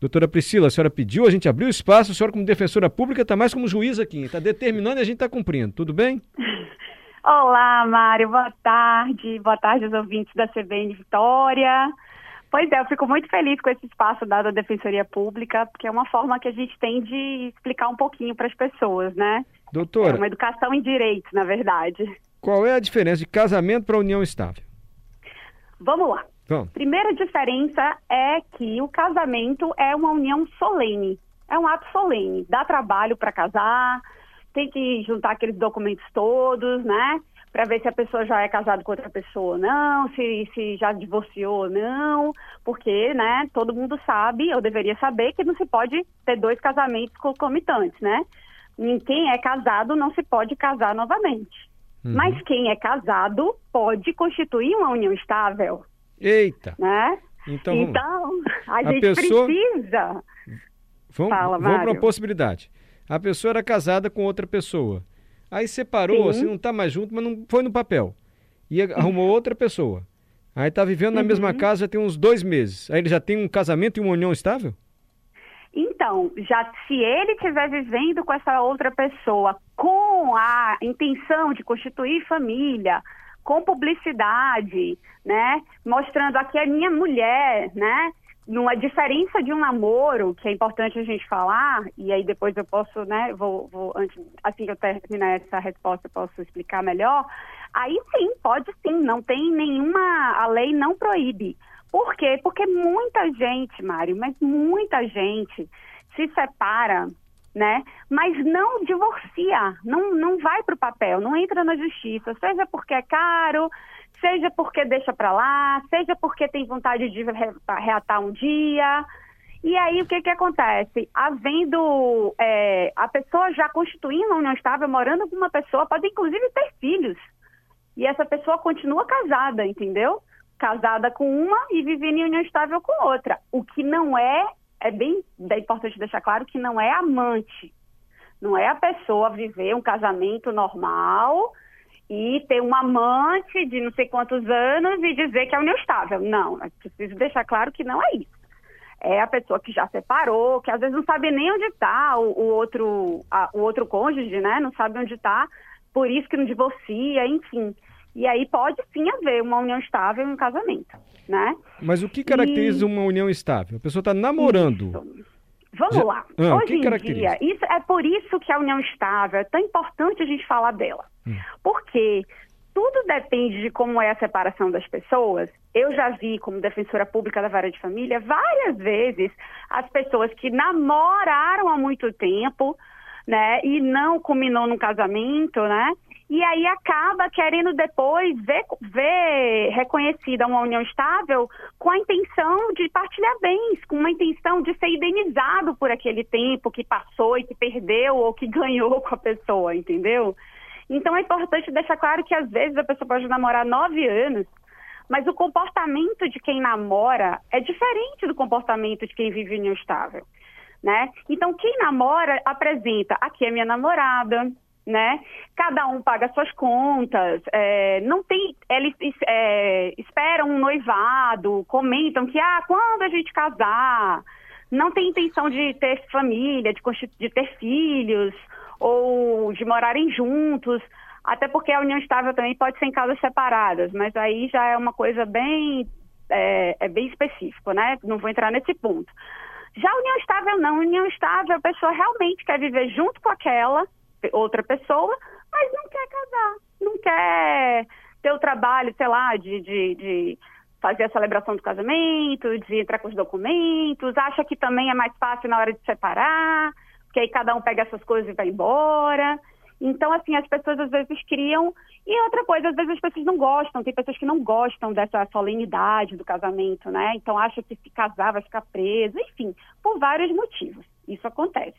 Doutora Priscila, a senhora pediu, a gente abriu espaço, a senhora como defensora pública está mais como juiz aqui, está determinando e a gente está cumprindo, tudo bem? Olá, Mário, boa tarde, boa tarde aos ouvintes da CBN Vitória. Pois é, eu fico muito feliz com esse espaço dado à Defensoria Pública, porque é uma forma que a gente tem de explicar um pouquinho para as pessoas, né? Doutora. É uma educação em direitos, na verdade. Qual é a diferença de casamento para união estável? Vamos lá. Vamos. Primeira diferença é que o casamento é uma união solene. É um ato solene. Dá trabalho para casar, tem que juntar aqueles documentos todos, né? Para ver se a pessoa já é casada com outra pessoa ou não, se, se já divorciou ou não, porque, né, todo mundo sabe, eu deveria saber, que não se pode ter dois casamentos concomitantes, né? Quem é casado não se pode casar novamente. Uhum. Mas quem é casado pode constituir uma união estável. Eita! Né? Então, então a, a, gente pessoa... precisa. Vamos, Fala, vamos para uma possibilidade. A pessoa era casada com outra pessoa. Aí separou, Sim. assim, não está mais junto, mas não foi no papel. E arrumou outra pessoa. Aí está vivendo na uhum. mesma casa já tem uns dois meses. Aí ele já tem um casamento e uma união estável? Então, já se ele estiver vivendo com essa outra pessoa com a intenção de constituir família, com publicidade, né, mostrando aqui a minha mulher, né, numa diferença de um namoro, que é importante a gente falar, e aí depois eu posso, né, vou, vou antes, assim que eu terminar essa resposta, eu posso explicar melhor. Aí sim, pode sim, não tem nenhuma, a lei não proíbe. Por quê? Porque muita gente, Mário, mas muita gente se separa, né? Mas não divorcia, não, não vai para o papel, não entra na justiça, seja porque é caro, seja porque deixa para lá, seja porque tem vontade de reatar um dia. E aí o que, que acontece? Havendo é, a pessoa já constituindo uma união estável, morando com uma pessoa, pode inclusive ter filhos. E essa pessoa continua casada, entendeu? Casada com uma e vivendo em união estável com outra. O que não é, é bem é importante deixar claro que não é amante. Não é a pessoa viver um casamento normal e ter um amante de não sei quantos anos e dizer que é união estável. Não, é preciso deixar claro que não é isso. É a pessoa que já separou, que às vezes não sabe nem onde está o, o, outro, o outro cônjuge, né? Não sabe onde está, por isso que não divorcia, enfim. E aí pode sim haver uma união estável em um casamento, né? Mas o que caracteriza e... uma união estável? A pessoa está namorando. Isso. Vamos Já... lá. Ah, Hoje em dia, isso, é por isso que a união estável é tão importante a gente falar dela. Hum. Porque tudo depende de como é a separação das pessoas. Eu já vi, como defensora pública da vara de família, várias vezes as pessoas que namoraram há muito tempo, né, e não culminou num casamento, né, e aí acaba querendo depois ver, ver reconhecida uma união estável com a intenção de partilhar bens, com uma intenção de ser indenizado por aquele tempo que passou e que perdeu ou que ganhou com a pessoa, entendeu? Então é importante deixar claro que às vezes a pessoa pode namorar nove anos, mas o comportamento de quem namora é diferente do comportamento de quem vive união estável, né? Então quem namora apresenta aqui é minha namorada, né? Cada um paga suas contas, é, não tem, eles é, esperam um noivado, comentam que ah, quando a gente casar, não tem intenção de ter família, de, de ter filhos ou de morarem juntos, até porque a união estável também pode ser em casas separadas, mas aí já é uma coisa bem é, é bem específico, né? Não vou entrar nesse ponto. Já a união estável não, a união estável a pessoa realmente quer viver junto com aquela outra pessoa, mas não quer casar, não quer ter o trabalho, sei lá, de, de, de fazer a celebração do casamento, de entrar com os documentos, acha que também é mais fácil na hora de separar, porque aí cada um pega essas coisas e vai embora. Então, assim, as pessoas às vezes criam. E outra coisa, às vezes as pessoas não gostam, tem pessoas que não gostam dessa solenidade do casamento, né? Então acham que se casar vai ficar preso, enfim, por vários motivos. Isso acontece.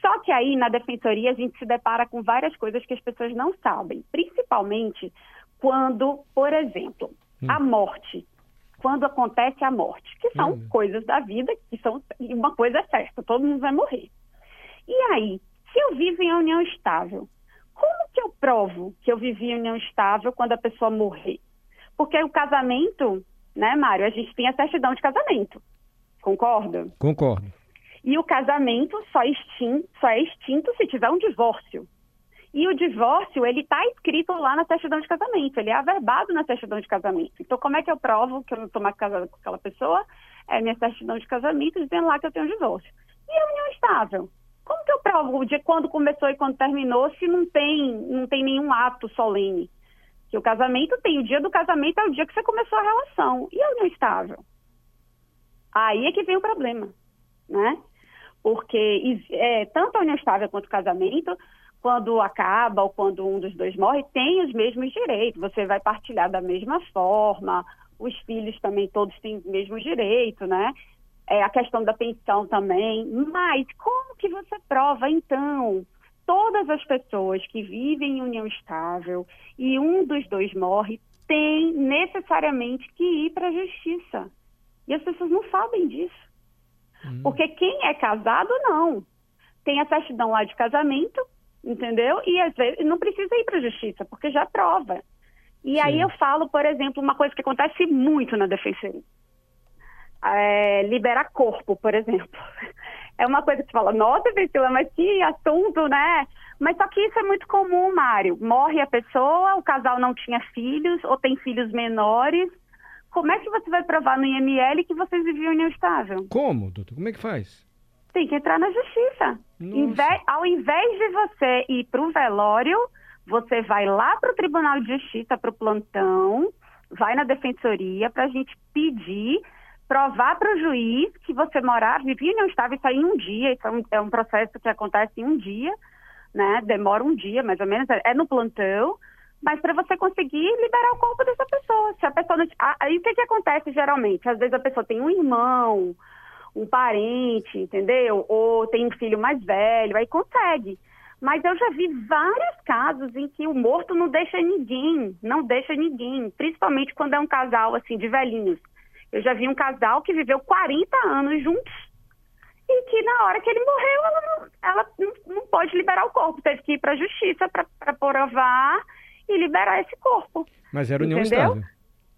Só que aí, na defensoria, a gente se depara com várias coisas que as pessoas não sabem, principalmente quando, por exemplo, hum. a morte. Quando acontece a morte, que são hum. coisas da vida, que são uma coisa é certa, todo mundo vai morrer. E aí, se eu vivo em união estável, como que eu provo que eu vivi em união estável quando a pessoa morrer? Porque o casamento, né, Mário, a gente tem a certidão de casamento. Concorda? Concordo. E o casamento só, só é extinto se tiver um divórcio. E o divórcio, ele está escrito lá na certidão de casamento, ele é averbado na certidão de casamento. Então, como é que eu provo que eu não estou mais casada com aquela pessoa? É minha certidão de casamento dizendo lá que eu tenho um divórcio. E a união estável? Como que eu provo de quando começou e quando terminou se não tem, não tem nenhum ato solene? Que o casamento tem, o dia do casamento é o dia que você começou a relação. E a união estável? Aí é que vem o problema, né? Porque é, tanto a união estável quanto o casamento, quando acaba ou quando um dos dois morre, tem os mesmos direitos. Você vai partilhar da mesma forma, os filhos também todos têm o mesmo direito, né? É, a questão da pensão também. Mas como que você prova, então, todas as pessoas que vivem em união estável e um dos dois morre, tem necessariamente que ir para a justiça. E as pessoas não sabem disso. Hum. Porque quem é casado, não. Tem a certidão lá de casamento, entendeu? E às vezes não precisa ir para a justiça, porque já prova. E Sim. aí eu falo, por exemplo, uma coisa que acontece muito na defensoria. É, liberar corpo, por exemplo. É uma coisa que você fala, nossa, Priscila, mas que assunto, né? Mas só que isso é muito comum, Mário. Morre a pessoa, o casal não tinha filhos ou tem filhos menores como é que você vai provar no IML que vocês viviam união estável? Como, doutor? Como é que faz? Tem que entrar na justiça. Inve ao invés de você ir para o velório, você vai lá para o Tribunal de Justiça, para o plantão, vai na defensoria para a gente pedir, provar para o juiz que você morava, vivia união estável, isso aí em um dia, isso é um, é um processo que acontece em um dia, né? Demora um dia, mais ou menos, é no plantão mas para você conseguir liberar o corpo dessa pessoa. Se a pessoa não... Aí o que, que acontece geralmente? Às vezes a pessoa tem um irmão, um parente, entendeu? Ou tem um filho mais velho, aí consegue. Mas eu já vi vários casos em que o morto não deixa ninguém, não deixa ninguém, principalmente quando é um casal assim de velhinhos. Eu já vi um casal que viveu 40 anos juntos e que na hora que ele morreu, ela não, ela não, não pode liberar o corpo, teve que ir para a justiça para provar e liberar esse corpo. Mas era união entendeu? estável.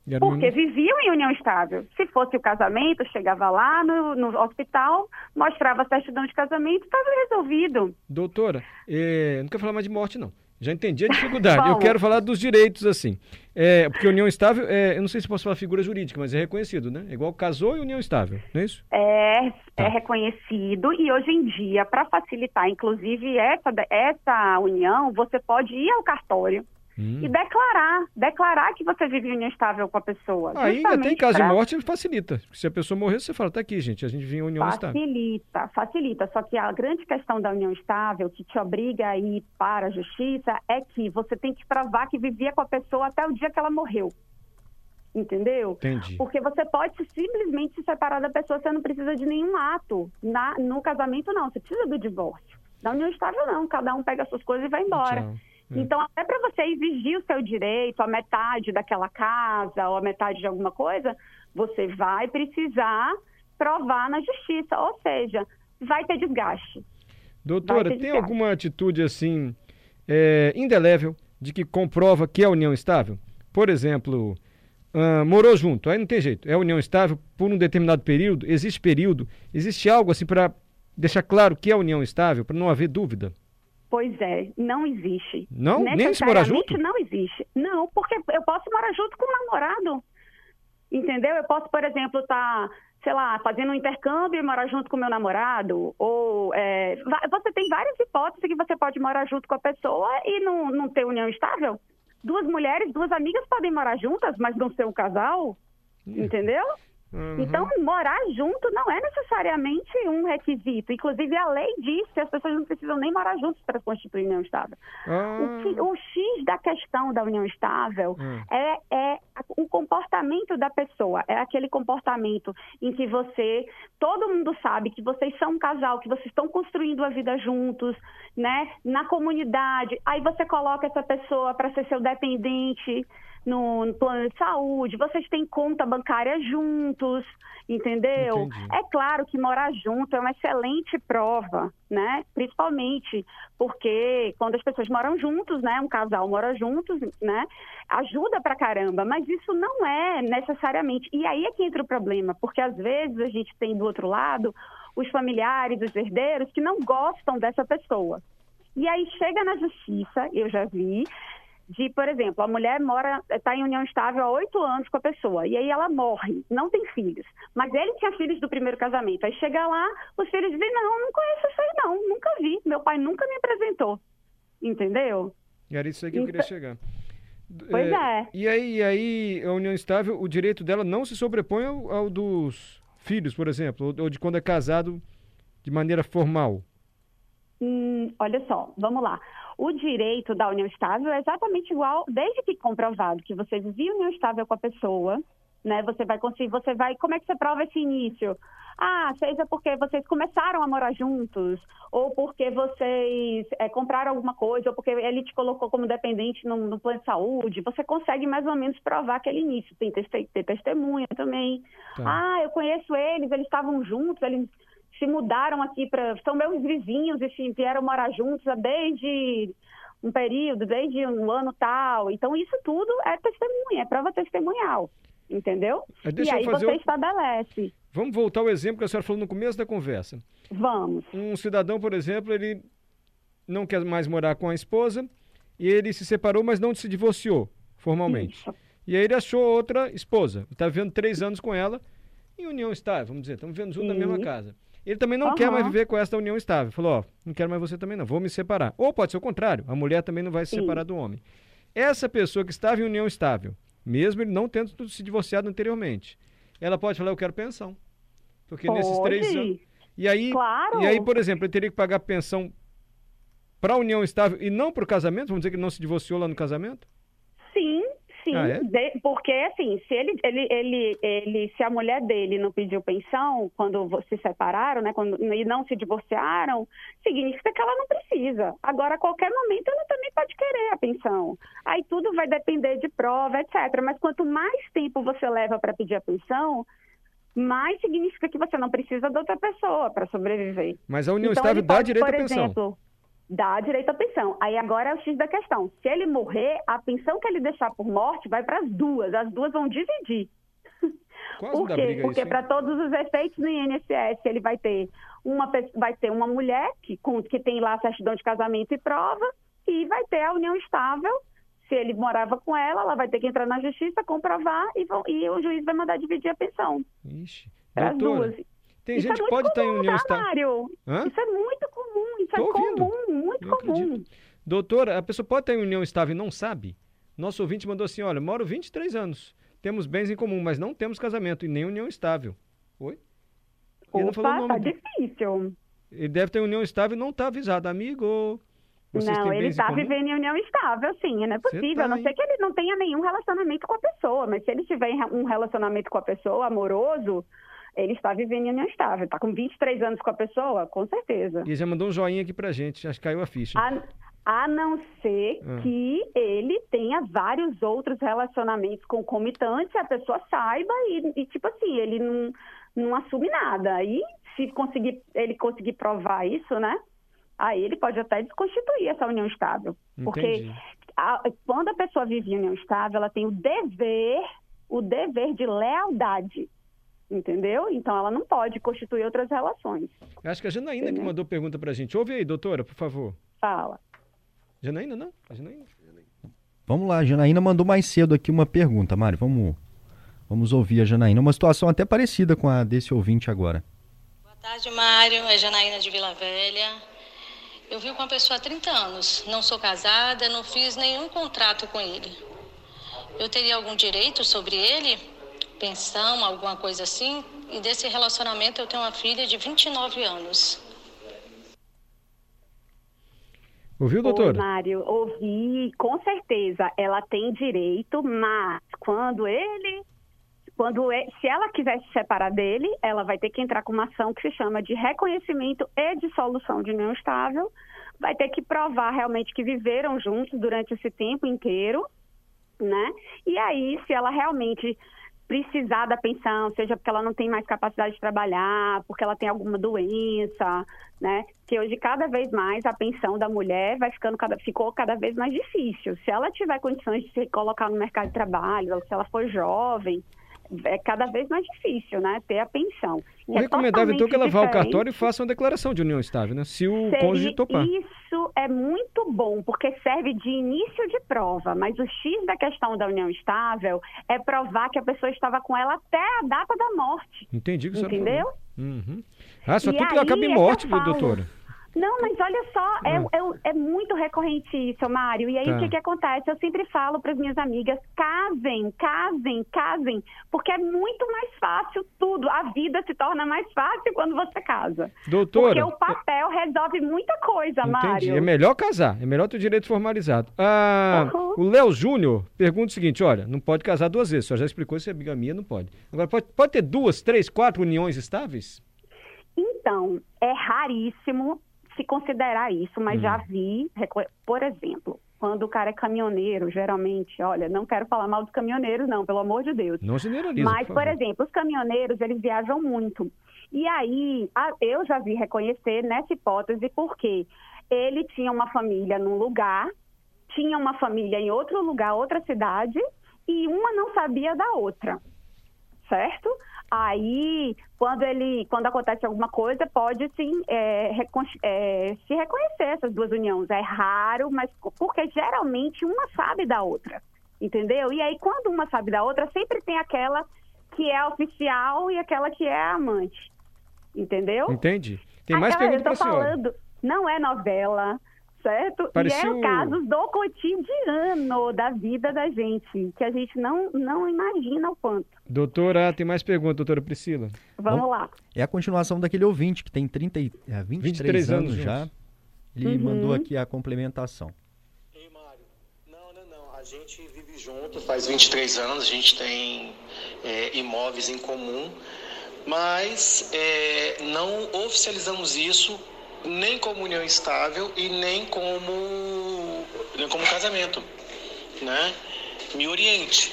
Era Porque união... viviam em união estável. Se fosse o casamento, chegava lá no, no hospital, mostrava a certidão de casamento, estava resolvido. Doutora, eh, não quero falar mais de morte, não. Já entendi a dificuldade. eu quero falar dos direitos, assim. É, porque união estável, é, eu não sei se posso falar figura jurídica, mas é reconhecido, né? É igual casou e união estável, não é isso? É, tá. é reconhecido e hoje em dia, para facilitar, inclusive, essa, essa união, você pode ir ao cartório Hum. E declarar, declarar que você vive união estável com a pessoa. Aí ainda tem caso pra... de morte, facilita. Se a pessoa morrer, você fala, tá aqui, gente, a gente vive em união facilita, estável. Facilita, facilita. Só que a grande questão da união estável, que te obriga a ir para a justiça, é que você tem que provar que vivia com a pessoa até o dia que ela morreu. Entendeu? Entendi. Porque você pode simplesmente se separar da pessoa, você não precisa de nenhum ato. Na, no casamento, não, você precisa do divórcio. Da união estável, não. Cada um pega as suas coisas e vai embora. Tchau. Hum. Então, até para você exigir o seu direito, a metade daquela casa ou a metade de alguma coisa, você vai precisar provar na justiça, ou seja, vai ter desgaste. Doutora, ter tem desgaste. alguma atitude assim é, indelével de que comprova que é união estável? Por exemplo, uh, morou junto, aí não tem jeito, é união estável por um determinado período, existe período, existe algo assim para deixar claro que é união estável, para não haver dúvida? Pois é, não existe. Não? Nem se morar junto? Não existe. Não, porque eu posso morar junto com o namorado. Entendeu? Eu posso, por exemplo, estar, tá, sei lá, fazendo um intercâmbio e morar junto com o meu namorado. Ou é, você tem várias hipóteses que você pode morar junto com a pessoa e não, não ter união estável. Duas mulheres, duas amigas podem morar juntas, mas não ser um casal. Entendeu? Uhum. Então, morar junto não é necessariamente um requisito. Inclusive, a lei diz que as pessoas não precisam nem morar juntos para constituir união estável. Uhum. O, que, o, X da questão da união estável uhum. é, é o comportamento da pessoa. É aquele comportamento em que você, todo mundo sabe que vocês são um casal, que vocês estão construindo a vida juntos, né? Na comunidade. Aí você coloca essa pessoa para ser seu dependente no, no, plano de saúde, vocês têm conta bancária juntos, entendeu? Entendi. É claro que morar junto é uma excelente prova, né? Principalmente porque quando as pessoas moram juntos, né? Um casal mora juntos, né? Ajuda pra caramba, mas isso não é necessariamente. E aí é que entra o problema, porque às vezes a gente tem do outro lado os familiares, os herdeiros que não gostam dessa pessoa. E aí chega na justiça, eu já vi, de, por exemplo, a mulher mora, está em união estável há oito anos com a pessoa, e aí ela morre, não tem filhos. Mas ele tinha filhos do primeiro casamento. Aí chega lá, os filhos dizem, não, não conheço isso aí não, nunca vi, meu pai nunca me apresentou. Entendeu? E era isso aí que eu queria então, chegar. Pois é, é. E aí, e aí, a união estável, o direito dela não se sobrepõe ao, ao dos filhos, por exemplo, ou, ou de quando é casado de maneira formal? Hum, olha só, vamos lá. O direito da união estável é exatamente igual, desde que comprovado que você vivia união estável com a pessoa, né? Você vai conseguir, você vai, como é que você prova esse início? Ah, seja porque vocês começaram a morar juntos, ou porque vocês é, compraram alguma coisa, ou porque ele te colocou como dependente no, no, plano de saúde, você consegue mais ou menos provar aquele início. Tem ter, ter testemunha também. Tá. Ah, eu conheço eles, eles estavam juntos, eles se mudaram aqui para. São meus vizinhos e vieram morar juntos desde um período, desde um ano tal. Então, isso tudo é testemunha, é prova testemunhal. Entendeu? e aí você o... estabelece. Vamos voltar ao exemplo que a senhora falou no começo da conversa. Vamos. Um cidadão, por exemplo, ele não quer mais morar com a esposa e ele se separou, mas não se divorciou formalmente. Isso. E aí ele achou outra esposa. Está vivendo três anos com ela em união estável, vamos dizer, estamos vivendo juntos na mesma casa. Ele também não uhum. quer mais viver com essa união estável. Falou, ó, não quero mais você também não, vou me separar. Ou pode ser o contrário, a mulher também não vai se Sim. separar do homem. Essa pessoa que estava em união estável, mesmo ele não tendo se divorciado anteriormente, ela pode falar, eu quero pensão. Porque pode. nesses três anos... E aí, claro. e aí, por exemplo, ele teria que pagar pensão para a união estável e não para o casamento? Vamos dizer que ele não se divorciou lá no casamento? Sim, ah, é? de, porque assim, se ele, ele, ele, ele, se a mulher dele não pediu pensão quando se separaram, né, quando, e não se divorciaram, significa que ela não precisa. Agora, a qualquer momento, ela também pode querer a pensão. Aí tudo vai depender de prova, etc. Mas quanto mais tempo você leva para pedir a pensão, mais significa que você não precisa de outra pessoa para sobreviver. Mas a união então, estável dá direito à pensão. Exemplo, dá direito à pensão. Aí agora é o X da questão. Se ele morrer, a pensão que ele deixar por morte vai para as duas. As duas vão dividir. Quase por quê? Porque para todos os efeitos no INSS ele vai ter uma vai ter uma mulher que, que tem lá a certidão de casamento e prova e vai ter a união estável. Se ele morava com ela, ela vai ter que entrar na justiça, comprovar e, vão, e o juiz vai mandar dividir a pensão. Ixi. Doutora, tem isso gente é que pode estar em união tá, estável. Isso é muito isso Tô é ouvindo. comum, muito Eu comum. Acredito. Doutora, a pessoa pode em união estável e não sabe? Nosso ouvinte mandou assim: olha, moro 23 anos, temos bens em comum, mas não temos casamento e nem união estável. Oi? Ele Opa, falou tá difícil. Ele deve ter união estável e não está avisado, amigo. Vocês não, ele está vivendo em união estável, sim, não é possível. Tá a não ser que ele não tenha nenhum relacionamento com a pessoa, mas se ele tiver um relacionamento com a pessoa amoroso, ele está vivendo em união estável. Está com 23 anos com a pessoa, com certeza. E já mandou um joinha aqui pra gente, acho que caiu a ficha. A, a não ser ah. que ele tenha vários outros relacionamentos concomitantes, a pessoa saiba e, e, tipo assim, ele não, não assume nada. Aí, se conseguir, ele conseguir provar isso, né? Aí ele pode até desconstituir essa união estável. Entendi. Porque a, quando a pessoa vive em união estável, ela tem o dever, o dever de lealdade entendeu? Então ela não pode constituir outras relações. Acho que a Janaína entendeu? que mandou pergunta pra gente. Ouve aí, doutora, por favor. Fala. Janaína, não? A Janaína? Vamos lá, a Janaína mandou mais cedo aqui uma pergunta, Mário. Vamos, vamos ouvir a Janaína. Uma situação até parecida com a desse ouvinte agora. Boa tarde, Mário. É Janaína de Vila Velha. Eu vivo com uma pessoa há 30 anos. Não sou casada, não fiz nenhum contrato com ele. Eu teria algum direito sobre ele? Pensão, alguma coisa assim. E desse relacionamento eu tenho uma filha de 29 anos. Ouviu, doutor? Mário, ouvi, com certeza. Ela tem direito, mas quando ele. Quando é, se ela quiser se separar dele, ela vai ter que entrar com uma ação que se chama de reconhecimento e dissolução de união estável. Vai ter que provar realmente que viveram juntos durante esse tempo inteiro né? E aí, se ela realmente precisar da pensão, seja porque ela não tem mais capacidade de trabalhar, porque ela tem alguma doença, né? Que hoje cada vez mais a pensão da mulher vai ficando cada, ficou cada vez mais difícil. Se ela tiver condições de se colocar no mercado de trabalho, se ela for jovem, é cada vez mais difícil, né? Ter a pensão. O é recomendável, então, que ela vá ao cartório e faça uma declaração de união estável, né? Se o cônjuge topar. Isso é muito bom, porque serve de início de prova. Mas o X da questão da união estável é provar que a pessoa estava com ela até a data da morte. Entendi que Entendeu? Uhum. Ah, só e tudo acaba em morte, é doutora. Não, mas olha só, é, é, é, muito recorrente isso, Mário. E aí tá. o que, que acontece? Eu sempre falo para as minhas amigas: casem, casem, casem, porque é muito mais fácil tudo. A vida se torna mais fácil quando você casa. Doutora. Porque o papel resolve muita coisa, entendi. Mário. É melhor casar, é melhor ter o direito formalizado. Ah, uhum. O Léo Júnior pergunta o seguinte: olha, não pode casar duas vezes, só já explicou se é bigamia, não pode. Agora, pode, pode ter duas, três, quatro uniões estáveis? Então, é raríssimo se considerar isso, mas hum. já vi, por exemplo, quando o cara é caminhoneiro, geralmente, olha, não quero falar mal dos caminhoneiros, não, pelo amor de Deus. Não generaliza. Mas, por, por exemplo, os caminhoneiros, eles viajam muito. E aí, eu já vi reconhecer nessa hipótese porque ele tinha uma família num lugar, tinha uma família em outro lugar, outra cidade, e uma não sabia da outra. Certo? Aí, quando ele, quando acontece alguma coisa, pode sim é, é, se reconhecer essas duas uniões. É raro, mas porque geralmente uma sabe da outra, entendeu? E aí, quando uma sabe da outra, sempre tem aquela que é oficial e aquela que é amante, entendeu? Entendi. Tem mais perguntas para falando, não é novela, certo? Pareceu... E é casos do cotidiano da vida da gente, que a gente não, não imagina o quanto. Doutora, tem mais perguntas, doutora Priscila? Vamos lá. É a continuação daquele ouvinte, que tem 30, é, 23, 23 anos, anos já. Ele uhum. mandou aqui a complementação. Ei, Mário. Não, não, não. A gente vive junto faz 23 anos, a gente tem é, imóveis em comum, mas é, não oficializamos isso nem como união estável e nem como, nem como casamento, né? Me oriente.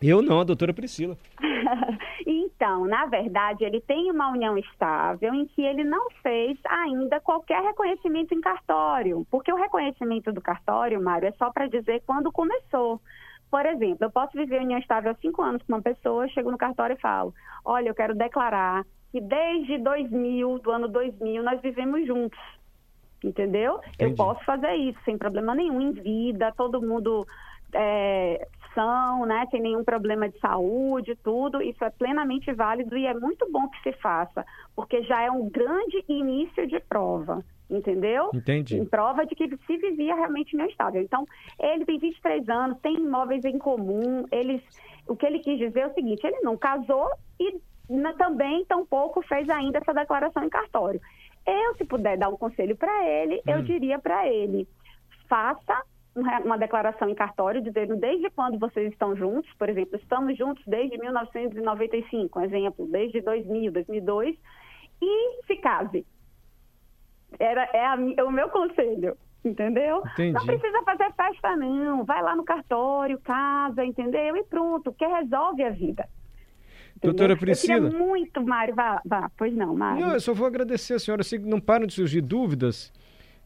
Eu não, a doutora Priscila. então, na verdade, ele tem uma união estável em que ele não fez ainda qualquer reconhecimento em cartório, porque o reconhecimento do cartório, Mário, é só para dizer quando começou. Por exemplo, eu posso viver união estável há cinco anos com uma pessoa, chego no cartório e falo: olha, eu quero declarar que desde 2000, do ano 2000, nós vivemos juntos. Entendeu? Entendi. Eu posso fazer isso sem problema nenhum em vida, todo mundo é, são, né, sem nenhum problema de saúde, tudo. Isso é plenamente válido e é muito bom que se faça, porque já é um grande início de prova entendeu? Entendi. Em prova de que se vivia realmente no estado. Então, ele tem 23 anos, tem imóveis em comum, eles, o que ele quis dizer é o seguinte, ele não casou e também tampouco fez ainda essa declaração em cartório. Eu, se puder dar um conselho para ele, hum. eu diria para ele, faça uma declaração em cartório dizendo desde quando vocês estão juntos, por exemplo, estamos juntos desde 1995, um exemplo, desde 2000, 2002, e se case. Era, é, a, é o meu conselho, entendeu? Entendi. Não precisa fazer festa, não. Vai lá no cartório, casa, entendeu? E pronto, que resolve a vida. Doutora Priscila. Eu queria muito, Mário, vá, vá. Pois não, Mário. Não, eu só vou agradecer a senhora. Que não param de surgir dúvidas.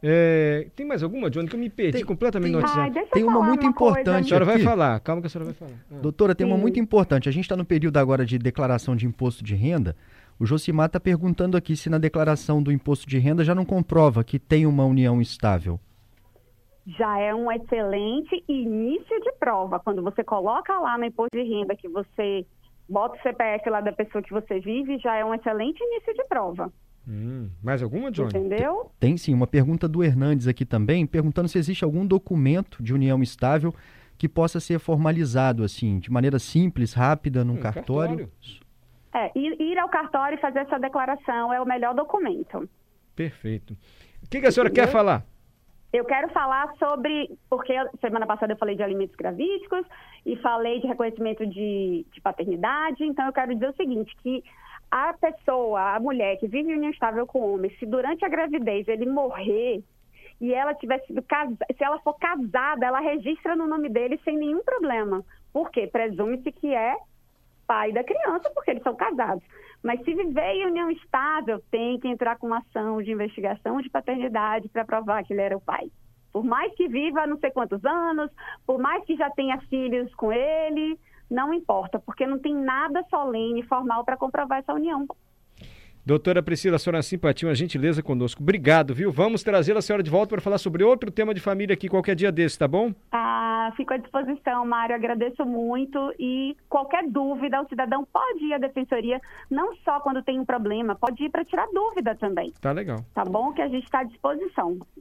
É, tem mais alguma, Johnny, que eu me perdi tem, completamente tem, no WhatsApp? Ai, tem uma muito uma importante. A senhora vai falar, calma que a senhora vai falar. Ah. Doutora, tem Sim. uma muito importante. A gente está no período agora de declaração de imposto de renda. O Josimar está perguntando aqui se na declaração do imposto de renda já não comprova que tem uma união estável. Já é um excelente início de prova. Quando você coloca lá no imposto de renda que você bota o CPF lá da pessoa que você vive, já é um excelente início de prova. Hum, mais alguma, Johnny? Entendeu? Tem, tem sim, uma pergunta do Hernandes aqui também, perguntando se existe algum documento de união estável que possa ser formalizado, assim, de maneira simples, rápida, num hum, cartório. cartório. É, ir, ir, ao cartório e fazer essa declaração é o melhor documento. Perfeito. O que, que a senhora Entendeu? quer falar? Eu quero falar sobre, porque semana passada eu falei de alimentos gravídicos e falei de reconhecimento de, de, paternidade, então eu quero dizer o seguinte, que a pessoa, a mulher que vive união estável com o homem, se durante a gravidez ele morrer e ela tiver sido casada, se ela for casada, ela registra no nome dele sem nenhum problema. Por quê? Presume-se que é pai da criança, porque eles são casados. Mas se viver em união estável, tem que entrar com uma ação de investigação de paternidade para provar que ele era o pai. Por mais que viva não sei quantos anos, por mais que já tenha filhos com ele, não importa, porque não tem nada solene, formal para comprovar essa união. Doutora Priscila, a senhora simpatia, uma gentileza conosco. Obrigado, viu? Vamos trazer a senhora de volta para falar sobre outro tema de família aqui qualquer dia desse, tá bom? Ah, fico à disposição, Mário. Agradeço muito. E qualquer dúvida, o cidadão pode ir à defensoria, não só quando tem um problema, pode ir para tirar dúvida também. Tá legal. Tá bom? Que a gente está à disposição.